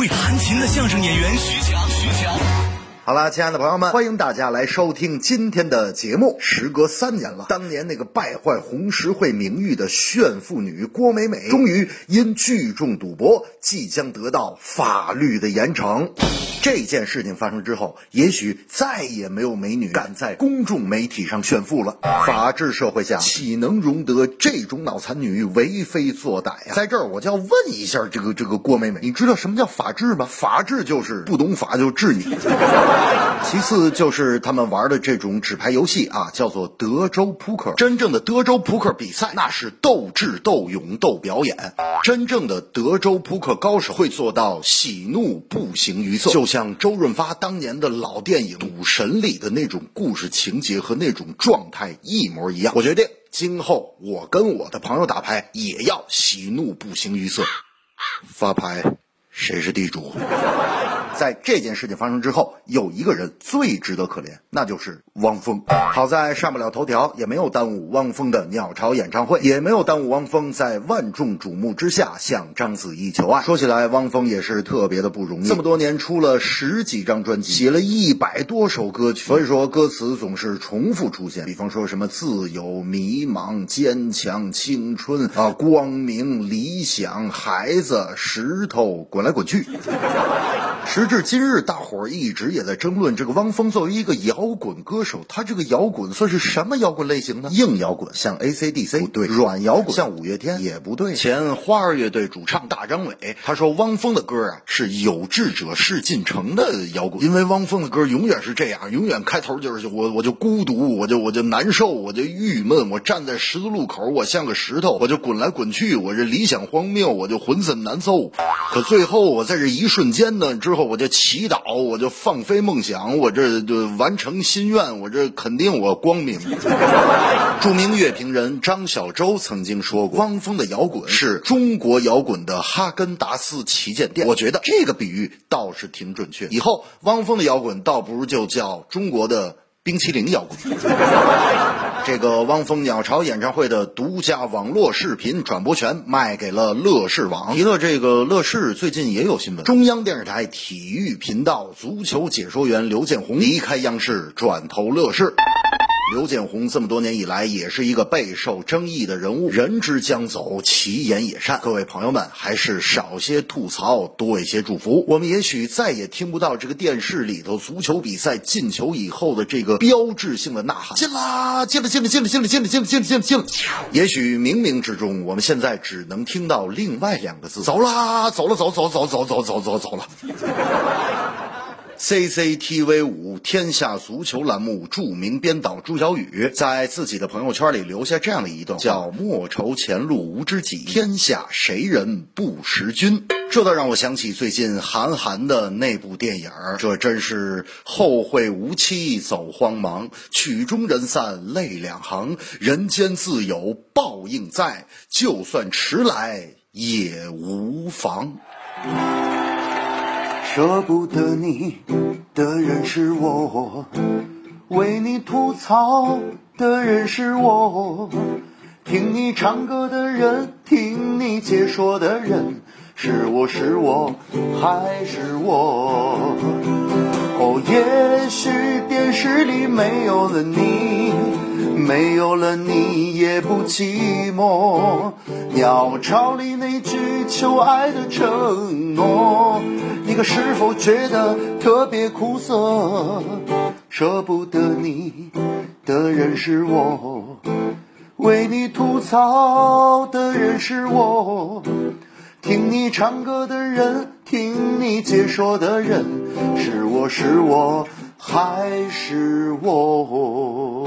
会弹琴的相声演员徐强，徐强。好了，亲爱的朋友们，欢迎大家来收听今天的节目。时隔三年了，当年那个败坏红十会名誉的炫富女郭美美，终于因聚众赌博，即将得到法律的严惩。这件事情发生之后，也许再也没有美女敢在公众媒体上炫富了。法治社会下，岂能容得这种脑残女为非作歹呀？在这儿，我就要问一下这个这个郭美美，你知道什么叫法治吗？法治就是不懂法就治你。其次就是他们玩的这种纸牌游戏啊，叫做德州扑克。真正的德州扑克比赛，那是斗智斗勇斗表演。真正的德州扑克高手会做到喜怒不形于色，就像周润发当年的老电影《赌神》里的那种故事情节和那种状态一模一样。我决定，今后我跟我的朋友打牌也要喜怒不形于色。发牌，谁是地主？在这件事情发生之后，有一个人最值得可怜，那就是汪峰。好在上不了头条，也没有耽误汪峰的鸟巢演唱会，也没有耽误汪峰在万众瞩目之下向章子怡求爱。说起来，汪峰也是特别的不容易，这么多年出了十几张专辑，写了一百多首歌曲，所以说歌词总是重复出现。比方说什么自由、迷茫、坚强、青春啊、光明、理想、孩子、石头，滚来滚去。时至今日，大伙儿一直也在争论这个汪峰作为一个摇滚歌手，他这个摇滚算是什么摇滚类型呢？硬摇滚像 A.C.D.C 不对，软摇滚像五月天也不对。前花儿乐队主唱大张伟他说，汪峰的歌啊是有志者事竟成的摇滚，因为汪峰的歌永远是这样，永远开头就是我我就孤独，我就我就难受，我就郁闷，我站在十字路口，我像个石头，我就滚来滚去，我这理想荒谬，我就浑身难受。可最后我在这一瞬间呢之后。我就祈祷，我就放飞梦想，我这就完成心愿，我这肯定我光明。著名乐评人张小舟曾经说过，汪峰的摇滚是中国摇滚的哈根达斯旗舰店。我觉得这个比喻倒是挺准确。以后汪峰的摇滚倒不如就叫中国的冰淇淋摇滚。这个汪峰鸟巢演唱会的独家网络视频转播权卖给了乐视网。娱乐这个乐视，最近也有新闻。中央电视台体育频道足球解说员刘建宏离开央视，转投乐视。刘建宏这么多年以来也是一个备受争议的人物，人之将走，其言也善。各位朋友们，还是少些吐槽，多一些祝福。我们也许再也听不到这个电视里头足球比赛进球以后的这个标志性的呐喊：“进啦，进了，进了，进了，进了，进了，进了，进了，进了，进了。”也许冥冥之中，我们现在只能听到另外两个字：“走啦，走了，走走走走走走走走了。” CCTV 五天下足球栏目著名编导朱小雨在自己的朋友圈里留下这样的一段，叫“莫愁前路无知己，天下谁人不识君”。这倒让我想起最近韩寒的那部电影这真是后会无期走慌忙，曲终人散泪两行，人间自有报应在，就算迟来也无妨。舍不得你的人是我，为你吐槽的人是我，听你唱歌的人，听你解说的人，是我是我还是我？哦，也许电视里没有了你，没有了你也不寂寞。鸟巢里那句求爱的承诺。是否觉得特别苦涩？舍不得你的人是我，为你吐槽的人是我，听你唱歌的人，听你解说的人，是我是我还是我？